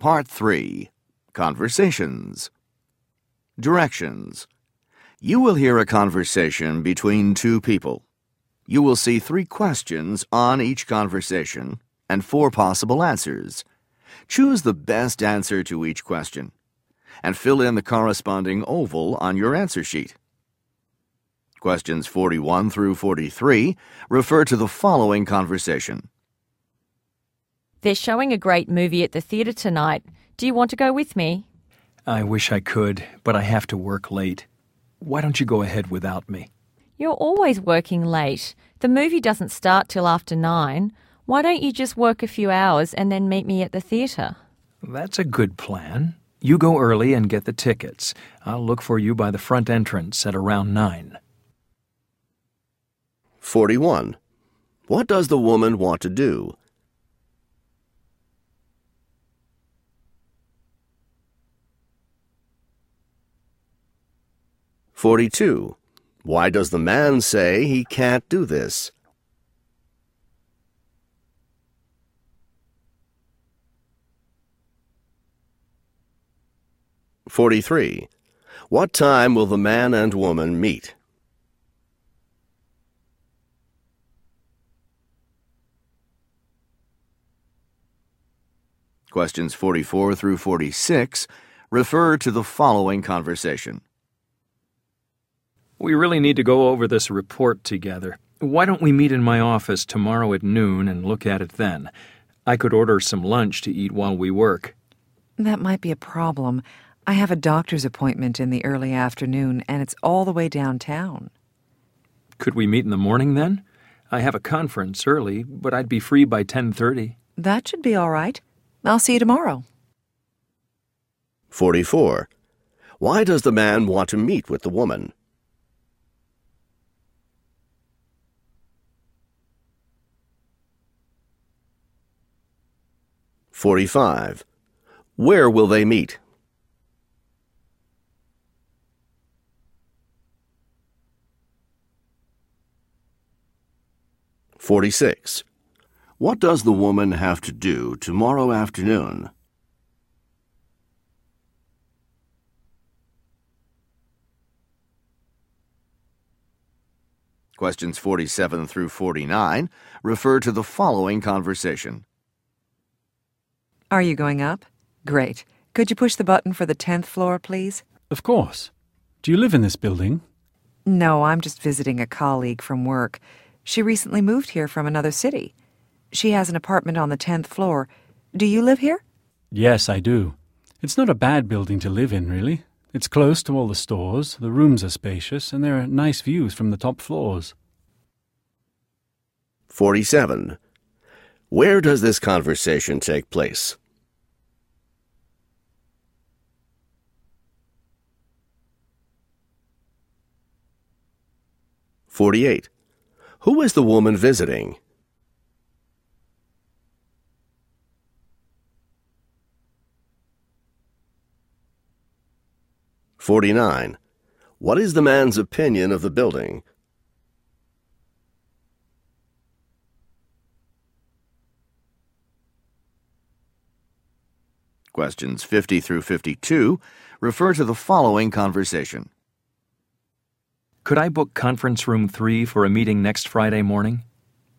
Part 3 Conversations Directions You will hear a conversation between two people. You will see three questions on each conversation and four possible answers. Choose the best answer to each question and fill in the corresponding oval on your answer sheet. Questions 41 through 43 refer to the following conversation. They're showing a great movie at the theatre tonight. Do you want to go with me? I wish I could, but I have to work late. Why don't you go ahead without me? You're always working late. The movie doesn't start till after nine. Why don't you just work a few hours and then meet me at the theatre? That's a good plan. You go early and get the tickets. I'll look for you by the front entrance at around nine. 41. What does the woman want to do? Forty-two. Why does the man say he can't do this? Forty-three. What time will the man and woman meet? Questions 44 through 46 refer to the following conversation. We really need to go over this report together. Why don't we meet in my office tomorrow at noon and look at it then? I could order some lunch to eat while we work. That might be a problem. I have a doctor's appointment in the early afternoon, and it's all the way downtown. Could we meet in the morning then? I have a conference early, but I'd be free by 10:30. That should be all right. I'll see you tomorrow. 44. Why does the man want to meet with the woman? Forty-five. Where will they meet? Forty-six. What does the woman have to do tomorrow afternoon? Questions 47 through 49 refer to the following conversation. Are you going up? Great. Could you push the button for the 10th floor, please? Of course. Do you live in this building? No, I'm just visiting a colleague from work. She recently moved here from another city. She has an apartment on the 10th floor. Do you live here? Yes, I do. It's not a bad building to live in, really. It's close to all the stores, the rooms are spacious, and there are nice views from the top floors. 47. Where does this conversation take place? Forty-eight. Who is the woman visiting? Forty-nine. What is the man's opinion of the building? Questions 50 through 52 refer to the following conversation. Could I book conference room 3 for a meeting next Friday morning?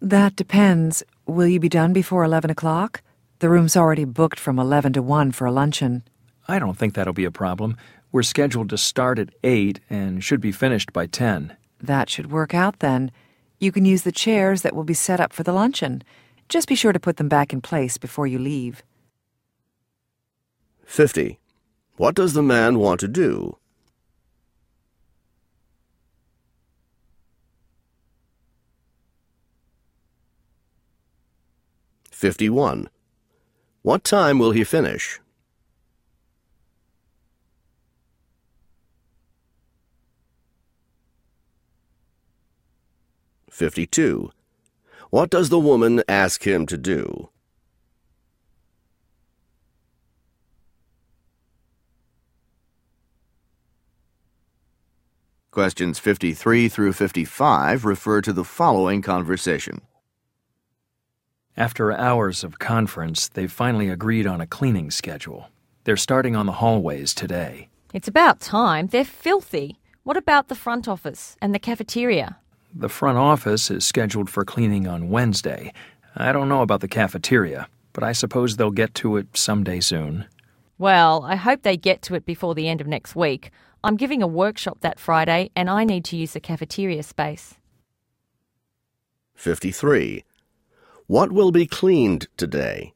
That depends. Will you be done before 11 o'clock? The room's already booked from 11 to 1 for a luncheon. I don't think that'll be a problem. We're scheduled to start at 8 and should be finished by 10. That should work out then. You can use the chairs that will be set up for the luncheon. Just be sure to put them back in place before you leave. 50. What does the man want to do? Fifty-one. What time will he finish? Fifty-two. What does the woman ask him to do? Questions 53 through 55 refer to the following conversation. After hours of conference, they've finally agreed on a cleaning schedule. They're starting on the hallways today. It's about time. They're filthy. What about the front office and the cafeteria? The front office is scheduled for cleaning on Wednesday. I don't know about the cafeteria, but I suppose they'll get to it someday soon. Well, I hope they get to it before the end of next week. I'm giving a workshop that Friday and I need to use the cafeteria space. 53. What will be cleaned today?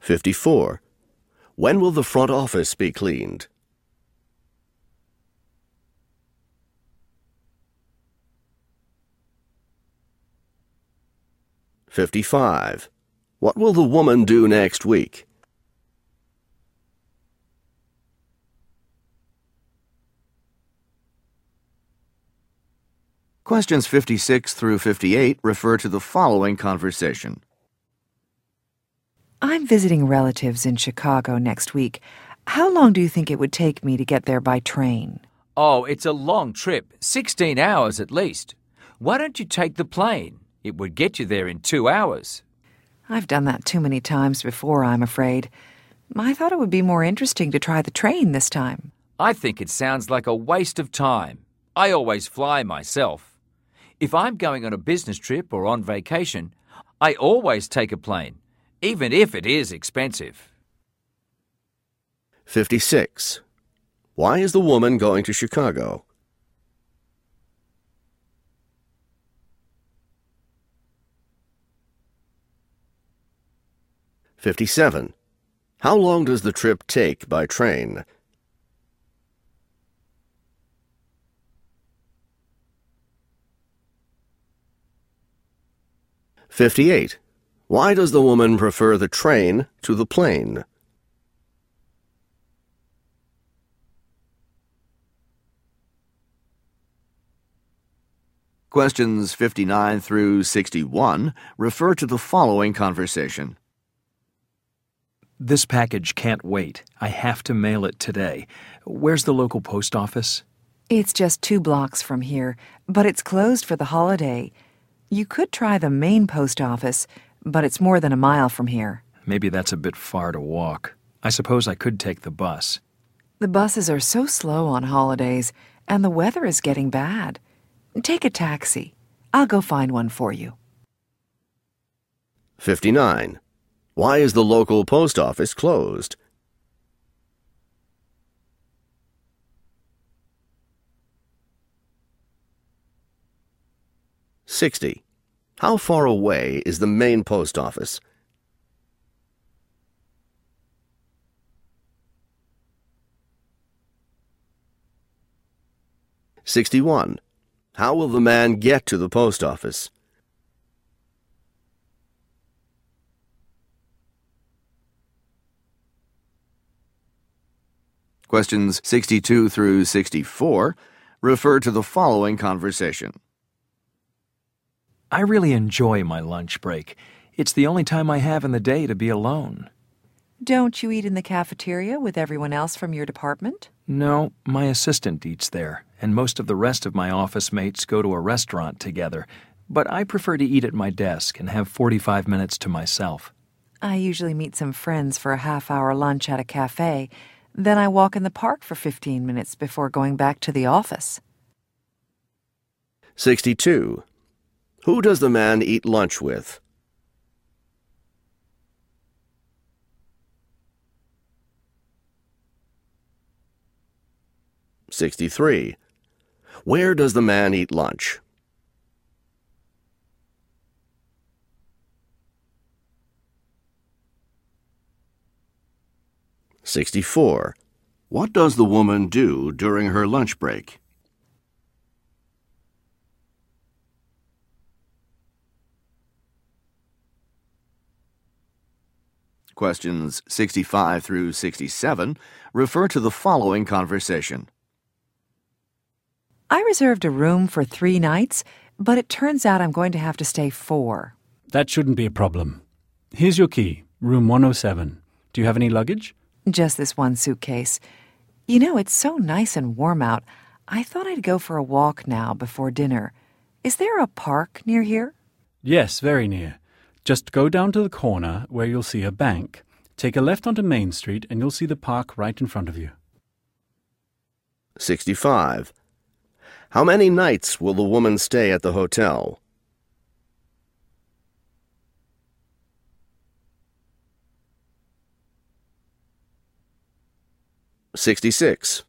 Fifty-four. When will the front office be cleaned? Fifty-five. What will the woman do next week? Questions 56 through 58 refer to the following conversation. I'm visiting relatives in Chicago next week. How long do you think it would take me to get there by train? Oh, it's a long trip, 16 hours at least. Why don't you take the plane? It would get you there in two hours. I've done that too many times before, I'm afraid. I thought it would be more interesting to try the train this time. I think it sounds like a waste of time. I always fly myself. If I'm going on a business trip or on vacation, I always take a plane, even if it is expensive. 56. Why is the woman going to Chicago? Fifty-seven. How long does the trip take by train? 58. Why does the woman prefer the train to the plane? Questions 59 through 61 refer to the following conversation. This package can't wait. I have to mail it today. Where's the local post office? It's just two blocks from here, but it's closed for the holiday. You could try the main post office, but it's more than a mile from here. Maybe that's a bit far to walk. I suppose I could take the bus. The buses are so slow on holidays, and the weather is getting bad. Take a taxi. I'll go find one for you. 59. Why is the local post office closed? 60. How far away is the main post office? Sixty-one. How will the man get to the post office? Questions 62 through 64 refer to the following conversation. I really enjoy my lunch break. It's the only time I have in the day to be alone. Don't you eat in the cafeteria with everyone else from your department? No, my assistant eats there, and most of the rest of my office mates go to a restaurant together. But I prefer to eat at my desk and have 45 minutes to myself. I usually meet some friends for a half hour lunch at a cafe. Then I walk in the park for 15 minutes before going back to the office. 62. Who does the man eat lunch with? Sixty-three. Where does the man eat lunch? Sixty-four. What does the woman do during her lunch break? Questions 65 through 67 refer to the following conversation. I reserved a room for three nights, but it turns out I'm going to have to stay four. That shouldn't be a problem. Here's your key, room 107. Do you have any luggage? Just this one suitcase. You know, it's so nice and warm out. I thought I'd go for a walk now before dinner. Is there a park near here? Yes, very near. Just go down to the corner where you'll see a bank. Take a left onto Main Street and you'll see the park right in front of you. 65. How many nights will the woman stay at the hotel? Sixty-six.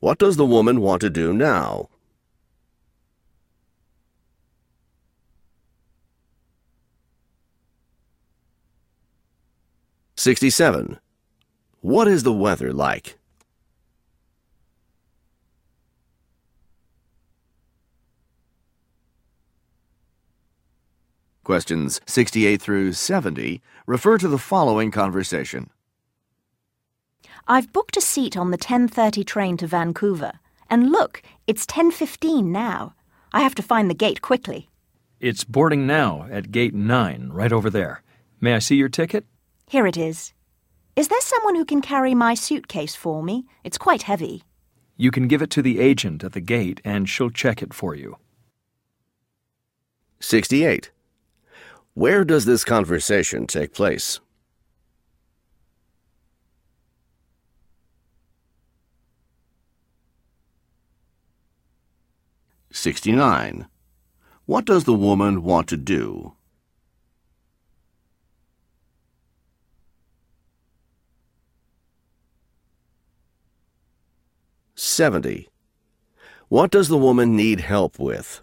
What does the woman want to do now? Sixty-seven. What is the weather like? Questions 68 through 70 refer to the following conversation. I've booked a seat on the 10:30 train to Vancouver. And look, it's 10:15 now. I have to find the gate quickly. It's boarding now at gate 9, right over there. May I see your ticket? Here it is. Is there someone who can carry my suitcase for me? It's quite heavy. You can give it to the agent at the gate and she'll check it for you. 68. Where does this conversation take place? Sixty-nine. What does the woman want to do? Seventy. What does the woman need help with?